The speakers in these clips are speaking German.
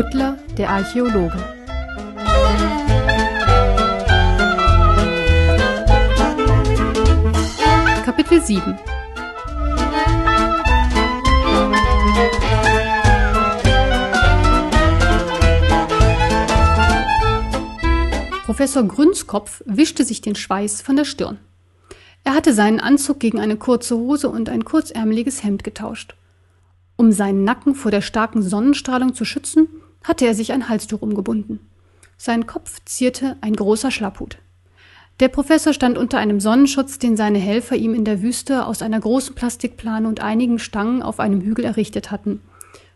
Butler, der Archäologe. Kapitel 7 Professor Grünskopf wischte sich den Schweiß von der Stirn. Er hatte seinen Anzug gegen eine kurze Hose und ein kurzärmeliges Hemd getauscht. Um seinen Nacken vor der starken Sonnenstrahlung zu schützen, hatte er sich ein Halstuch umgebunden. Sein Kopf zierte ein großer Schlapphut. Der Professor stand unter einem Sonnenschutz, den seine Helfer ihm in der Wüste aus einer großen Plastikplane und einigen Stangen auf einem Hügel errichtet hatten.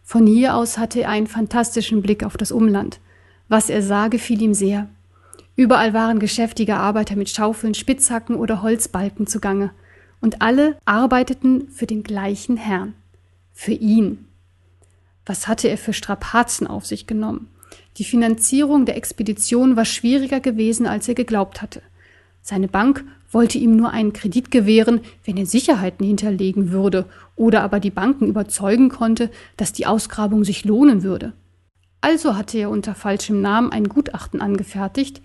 Von hier aus hatte er einen fantastischen Blick auf das Umland. Was er sah, gefiel ihm sehr. Überall waren geschäftige Arbeiter mit Schaufeln, Spitzhacken oder Holzbalken zugange. Und alle arbeiteten für den gleichen Herrn für ihn. Was hatte er für Strapazen auf sich genommen? Die Finanzierung der Expedition war schwieriger gewesen, als er geglaubt hatte. Seine Bank wollte ihm nur einen Kredit gewähren, wenn er Sicherheiten hinterlegen würde oder aber die Banken überzeugen konnte, dass die Ausgrabung sich lohnen würde. Also hatte er unter falschem Namen ein Gutachten angefertigt,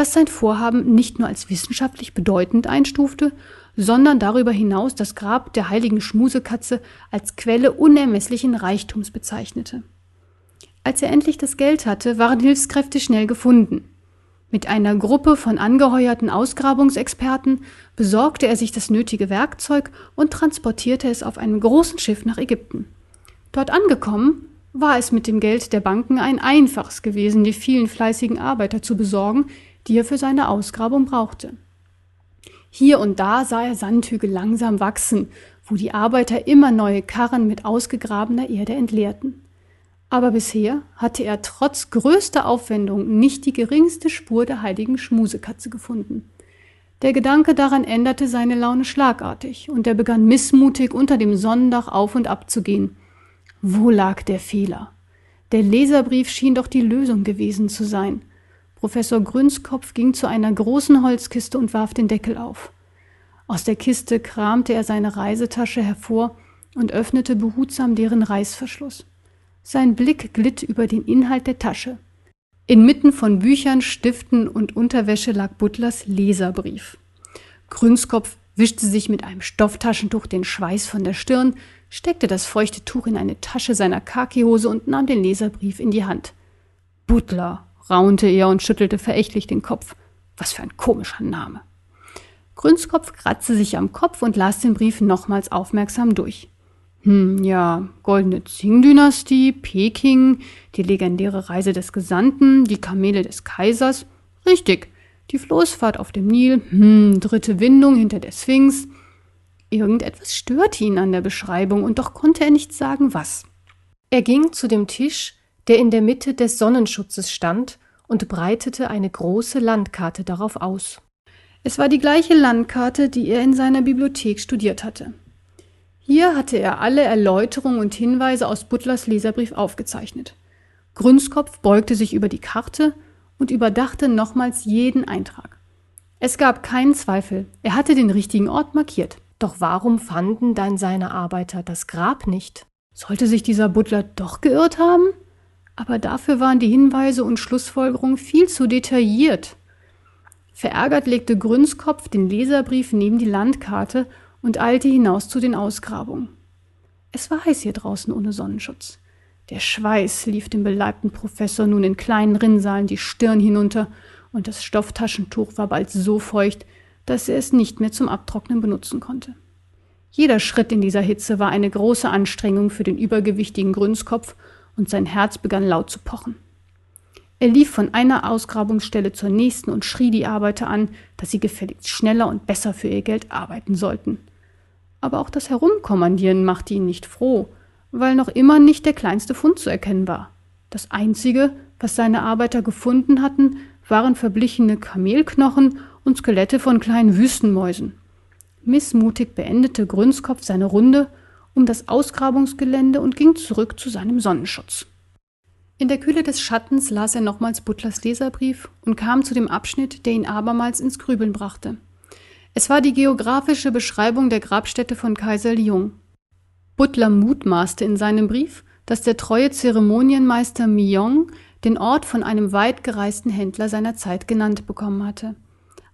das sein Vorhaben nicht nur als wissenschaftlich bedeutend einstufte, sondern darüber hinaus das Grab der heiligen Schmusekatze als Quelle unermesslichen Reichtums bezeichnete. Als er endlich das Geld hatte, waren Hilfskräfte schnell gefunden. Mit einer Gruppe von angeheuerten Ausgrabungsexperten besorgte er sich das nötige Werkzeug und transportierte es auf einem großen Schiff nach Ägypten. Dort angekommen, war es mit dem Geld der Banken ein einfaches gewesen, die vielen fleißigen Arbeiter zu besorgen, die er für seine Ausgrabung brauchte. Hier und da sah er Sandhügel langsam wachsen, wo die Arbeiter immer neue Karren mit ausgegrabener Erde entleerten. Aber bisher hatte er trotz größter Aufwendung nicht die geringste Spur der heiligen Schmusekatze gefunden. Der Gedanke daran änderte seine Laune schlagartig, und er begann missmutig unter dem Sonnendach auf und ab zu gehen. Wo lag der Fehler? Der Leserbrief schien doch die Lösung gewesen zu sein. Professor Grünskopf ging zu einer großen Holzkiste und warf den Deckel auf. Aus der Kiste kramte er seine Reisetasche hervor und öffnete behutsam deren Reißverschluss. Sein Blick glitt über den Inhalt der Tasche. Inmitten von Büchern, Stiften und Unterwäsche lag Butlers Leserbrief. Grünskopf wischte sich mit einem Stofftaschentuch den Schweiß von der Stirn, steckte das feuchte Tuch in eine Tasche seiner Khakihose und nahm den Leserbrief in die Hand. Butler, raunte er und schüttelte verächtlich den Kopf. Was für ein komischer Name. Grünskopf kratzte sich am Kopf und las den Brief nochmals aufmerksam durch. Hm, ja, goldene Qing-Dynastie, Peking, die legendäre Reise des Gesandten, die Kamele des Kaisers. Richtig, die Floßfahrt auf dem Nil, hm, dritte Windung hinter der Sphinx. Irgendetwas störte ihn an der Beschreibung, und doch konnte er nicht sagen, was. Er ging zu dem Tisch, der in der Mitte des Sonnenschutzes stand und breitete eine große Landkarte darauf aus. Es war die gleiche Landkarte, die er in seiner Bibliothek studiert hatte. Hier hatte er alle Erläuterungen und Hinweise aus Butlers Leserbrief aufgezeichnet. Grünskopf beugte sich über die Karte und überdachte nochmals jeden Eintrag. Es gab keinen Zweifel, er hatte den richtigen Ort markiert. Doch warum fanden dann seine Arbeiter das Grab nicht? Sollte sich dieser Butler doch geirrt haben? Aber dafür waren die Hinweise und Schlussfolgerungen viel zu detailliert. Verärgert legte Grünskopf den Leserbrief neben die Landkarte und eilte hinaus zu den Ausgrabungen. Es war heiß hier draußen ohne Sonnenschutz. Der Schweiß lief dem beleibten Professor nun in kleinen Rinnsalen die Stirn hinunter, und das Stofftaschentuch war bald so feucht, dass er es nicht mehr zum Abtrocknen benutzen konnte. Jeder Schritt in dieser Hitze war eine große Anstrengung für den übergewichtigen Grünskopf und sein Herz begann laut zu pochen. Er lief von einer Ausgrabungsstelle zur nächsten und schrie die Arbeiter an, dass sie gefälligst schneller und besser für ihr Geld arbeiten sollten. Aber auch das Herumkommandieren machte ihn nicht froh, weil noch immer nicht der kleinste Fund zu erkennen war. Das einzige, was seine Arbeiter gefunden hatten, waren verblichene Kamelknochen und Skelette von kleinen Wüstenmäusen. Missmutig beendete Grünskopf seine Runde um das Ausgrabungsgelände und ging zurück zu seinem Sonnenschutz. In der Kühle des Schattens las er nochmals Butlers Leserbrief und kam zu dem Abschnitt, der ihn abermals ins Grübeln brachte. Es war die geografische Beschreibung der Grabstätte von Kaiser Liung. Butler mutmaßte in seinem Brief, dass der treue Zeremonienmeister Myong den Ort von einem weit gereisten Händler seiner Zeit genannt bekommen hatte.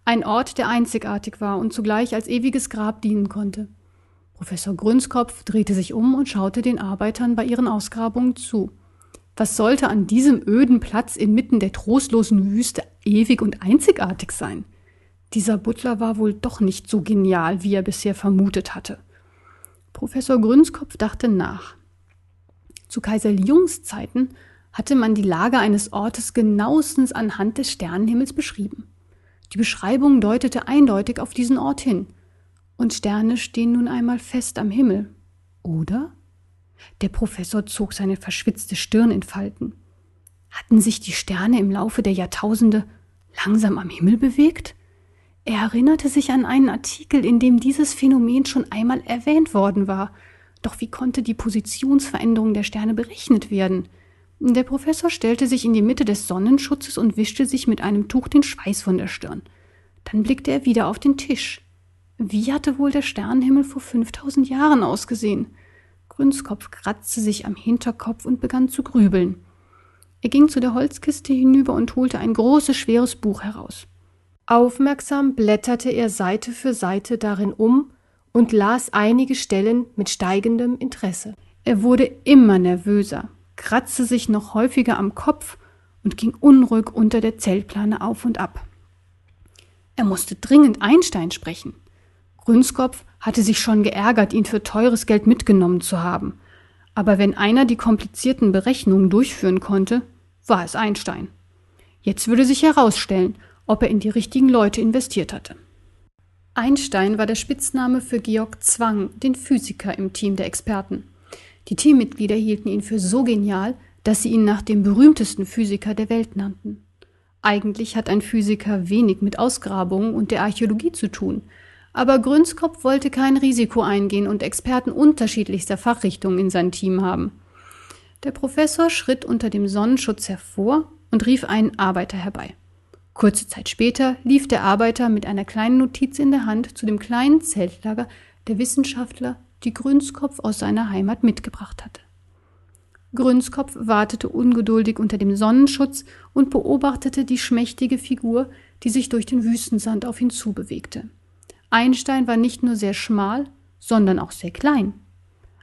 Ein Ort, der einzigartig war und zugleich als ewiges Grab dienen konnte. Professor Grünskopf drehte sich um und schaute den Arbeitern bei ihren Ausgrabungen zu. Was sollte an diesem öden Platz inmitten der trostlosen Wüste ewig und einzigartig sein? Dieser Butler war wohl doch nicht so genial, wie er bisher vermutet hatte. Professor Grünskopf dachte nach. Zu Kaiser Jungs Zeiten hatte man die Lage eines Ortes genauestens anhand des Sternenhimmels beschrieben. Die Beschreibung deutete eindeutig auf diesen Ort hin. Und Sterne stehen nun einmal fest am Himmel. Oder? Der Professor zog seine verschwitzte Stirn in Falten. Hatten sich die Sterne im Laufe der Jahrtausende langsam am Himmel bewegt? Er erinnerte sich an einen Artikel, in dem dieses Phänomen schon einmal erwähnt worden war. Doch wie konnte die Positionsveränderung der Sterne berechnet werden? Der Professor stellte sich in die Mitte des Sonnenschutzes und wischte sich mit einem Tuch den Schweiß von der Stirn. Dann blickte er wieder auf den Tisch. Wie hatte wohl der Sternenhimmel vor 5000 Jahren ausgesehen? Grünskopf kratzte sich am Hinterkopf und begann zu grübeln. Er ging zu der Holzkiste hinüber und holte ein großes, schweres Buch heraus. Aufmerksam blätterte er Seite für Seite darin um und las einige Stellen mit steigendem Interesse. Er wurde immer nervöser, kratzte sich noch häufiger am Kopf und ging unruhig unter der Zeltplane auf und ab. Er musste dringend Einstein sprechen. Grünskopf hatte sich schon geärgert, ihn für teures Geld mitgenommen zu haben. Aber wenn einer die komplizierten Berechnungen durchführen konnte, war es Einstein. Jetzt würde sich herausstellen, ob er in die richtigen Leute investiert hatte. Einstein war der Spitzname für Georg Zwang, den Physiker im Team der Experten. Die Teammitglieder hielten ihn für so genial, dass sie ihn nach dem berühmtesten Physiker der Welt nannten. Eigentlich hat ein Physiker wenig mit Ausgrabungen und der Archäologie zu tun, aber Grünskopf wollte kein Risiko eingehen und Experten unterschiedlichster Fachrichtungen in sein Team haben. Der Professor schritt unter dem Sonnenschutz hervor und rief einen Arbeiter herbei. Kurze Zeit später lief der Arbeiter mit einer kleinen Notiz in der Hand zu dem kleinen Zeltlager der Wissenschaftler, die Grünskopf aus seiner Heimat mitgebracht hatte. Grünskopf wartete ungeduldig unter dem Sonnenschutz und beobachtete die schmächtige Figur, die sich durch den Wüstensand auf ihn zubewegte. Einstein war nicht nur sehr schmal, sondern auch sehr klein.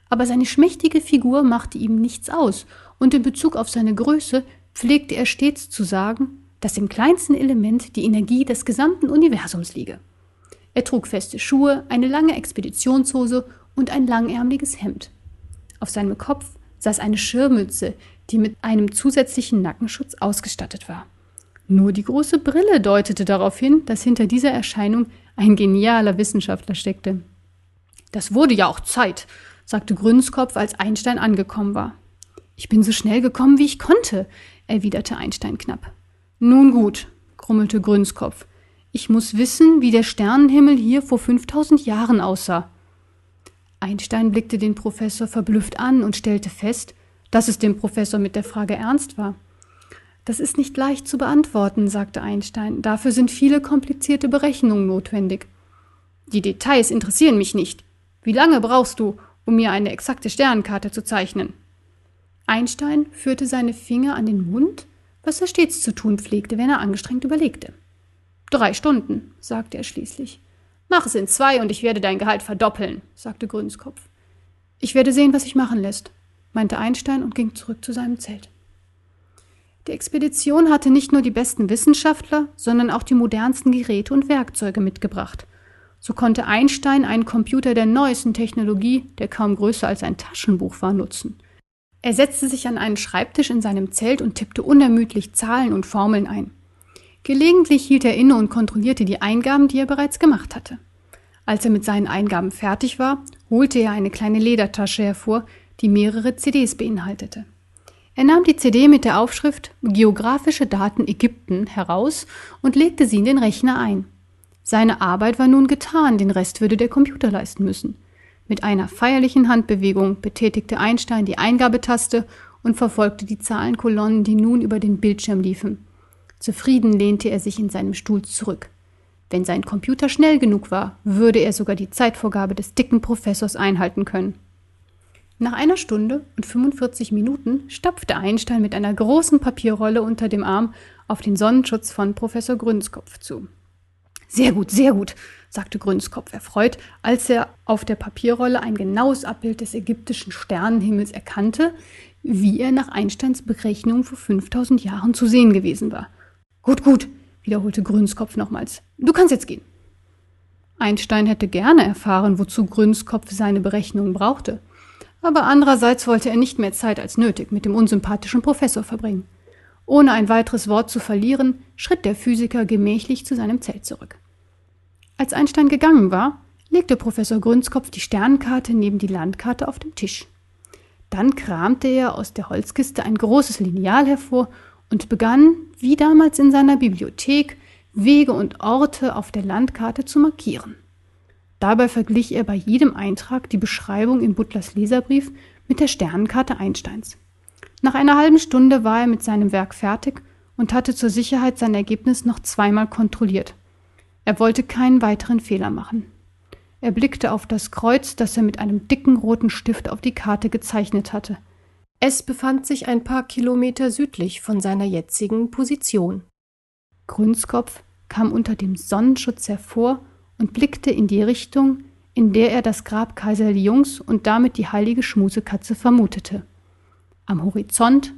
Aber seine schmächtige Figur machte ihm nichts aus, und in Bezug auf seine Größe pflegte er stets zu sagen, dass im kleinsten Element die Energie des gesamten Universums liege. Er trug feste Schuhe, eine lange Expeditionshose und ein langärmliches Hemd. Auf seinem Kopf saß eine Schirmmütze, die mit einem zusätzlichen Nackenschutz ausgestattet war. Nur die große Brille deutete darauf hin, dass hinter dieser Erscheinung ein genialer Wissenschaftler steckte. Das wurde ja auch Zeit, sagte Grünskopf, als Einstein angekommen war. Ich bin so schnell gekommen, wie ich konnte, erwiderte Einstein knapp. Nun gut, grummelte Grünskopf. Ich muss wissen, wie der Sternenhimmel hier vor 5000 Jahren aussah. Einstein blickte den Professor verblüfft an und stellte fest, dass es dem Professor mit der Frage ernst war. Das ist nicht leicht zu beantworten, sagte Einstein. Dafür sind viele komplizierte Berechnungen notwendig. Die Details interessieren mich nicht. Wie lange brauchst du, um mir eine exakte Sternenkarte zu zeichnen? Einstein führte seine Finger an den Mund was er stets zu tun pflegte, wenn er angestrengt überlegte. Drei Stunden, sagte er schließlich. Mach es in zwei und ich werde dein Gehalt verdoppeln, sagte Grünskopf. Ich werde sehen, was sich machen lässt, meinte Einstein und ging zurück zu seinem Zelt. Die Expedition hatte nicht nur die besten Wissenschaftler, sondern auch die modernsten Geräte und Werkzeuge mitgebracht. So konnte Einstein einen Computer der neuesten Technologie, der kaum größer als ein Taschenbuch war, nutzen. Er setzte sich an einen Schreibtisch in seinem Zelt und tippte unermüdlich Zahlen und Formeln ein. Gelegentlich hielt er inne und kontrollierte die Eingaben, die er bereits gemacht hatte. Als er mit seinen Eingaben fertig war, holte er eine kleine Ledertasche hervor, die mehrere CDs beinhaltete. Er nahm die CD mit der Aufschrift Geografische Daten Ägypten heraus und legte sie in den Rechner ein. Seine Arbeit war nun getan, den Rest würde der Computer leisten müssen. Mit einer feierlichen Handbewegung betätigte Einstein die Eingabetaste und verfolgte die Zahlenkolonnen, die nun über den Bildschirm liefen. Zufrieden lehnte er sich in seinem Stuhl zurück. Wenn sein Computer schnell genug war, würde er sogar die Zeitvorgabe des dicken Professors einhalten können. Nach einer Stunde und 45 Minuten stapfte Einstein mit einer großen Papierrolle unter dem Arm auf den Sonnenschutz von Professor Grünskopf zu. Sehr gut, sehr gut, sagte Grünskopf erfreut, als er auf der Papierrolle ein genaues Abbild des ägyptischen Sternenhimmels erkannte, wie er nach Einsteins Berechnung vor 5000 Jahren zu sehen gewesen war. Gut, gut, wiederholte Grünskopf nochmals. Du kannst jetzt gehen. Einstein hätte gerne erfahren, wozu Grünskopf seine Berechnungen brauchte. Aber andererseits wollte er nicht mehr Zeit als nötig mit dem unsympathischen Professor verbringen. Ohne ein weiteres Wort zu verlieren, schritt der Physiker gemächlich zu seinem Zelt zurück. Als Einstein gegangen war, legte Professor Grünskopf die Sternkarte neben die Landkarte auf dem Tisch. Dann kramte er aus der Holzkiste ein großes Lineal hervor und begann, wie damals in seiner Bibliothek, Wege und Orte auf der Landkarte zu markieren. Dabei verglich er bei jedem Eintrag die Beschreibung in Butlers Leserbrief mit der Sternenkarte Einsteins. Nach einer halben Stunde war er mit seinem Werk fertig und hatte zur Sicherheit sein Ergebnis noch zweimal kontrolliert. Er wollte keinen weiteren Fehler machen. Er blickte auf das Kreuz, das er mit einem dicken roten Stift auf die Karte gezeichnet hatte. Es befand sich ein paar Kilometer südlich von seiner jetzigen Position. Grünskopf kam unter dem Sonnenschutz hervor und blickte in die Richtung, in der er das Grab Kaiserli Jungs und damit die heilige Schmusekatze vermutete. Am Horizont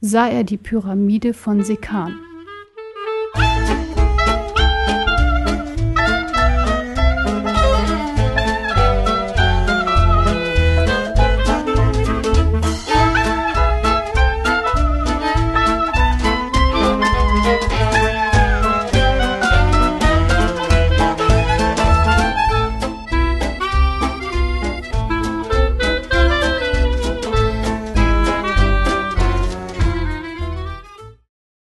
sah er die Pyramide von Sekan.